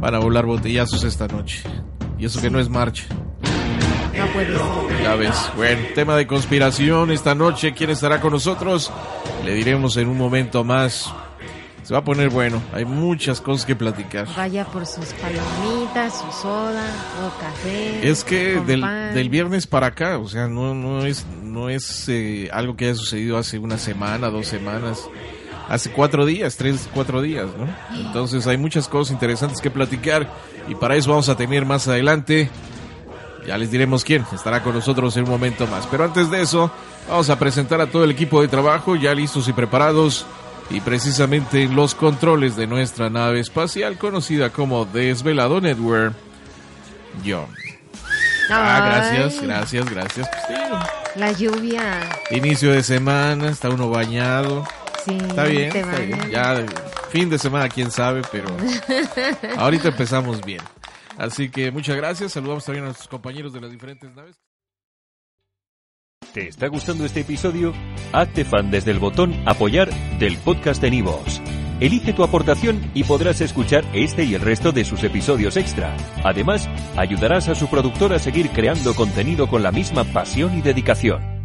Van a volar botellazos esta noche. Y eso que no es marcha. No. Ya ves. Bueno, tema de conspiración esta noche. ¿Quién estará con nosotros? Le diremos en un momento más. Se va a poner bueno. Hay muchas cosas que platicar. Vaya por sus palomitas, su soda o café. Es que del, del viernes para acá, o sea, no, no es, no es eh, algo que haya sucedido hace una semana, dos semanas. Hace cuatro días, tres, cuatro días, ¿no? Entonces hay muchas cosas interesantes que platicar y para eso vamos a tener más adelante. Ya les diremos quién estará con nosotros en un momento más. Pero antes de eso, vamos a presentar a todo el equipo de trabajo ya listos y preparados y precisamente en los controles de nuestra nave espacial conocida como Desvelado Network. John. Ah, gracias, gracias, gracias. Pues sí, La lluvia. Inicio de semana, está uno bañado. Sí, Está bien, te está bien. Ya fin de semana, quién sabe, pero ahorita empezamos bien. Así que muchas gracias. Saludamos también a nuestros compañeros de las diferentes naves. ¿Te está gustando este episodio? Hazte fan desde el botón Apoyar del podcast de Nivos. Elige tu aportación y podrás escuchar este y el resto de sus episodios extra. Además, ayudarás a su productor a seguir creando contenido con la misma pasión y dedicación.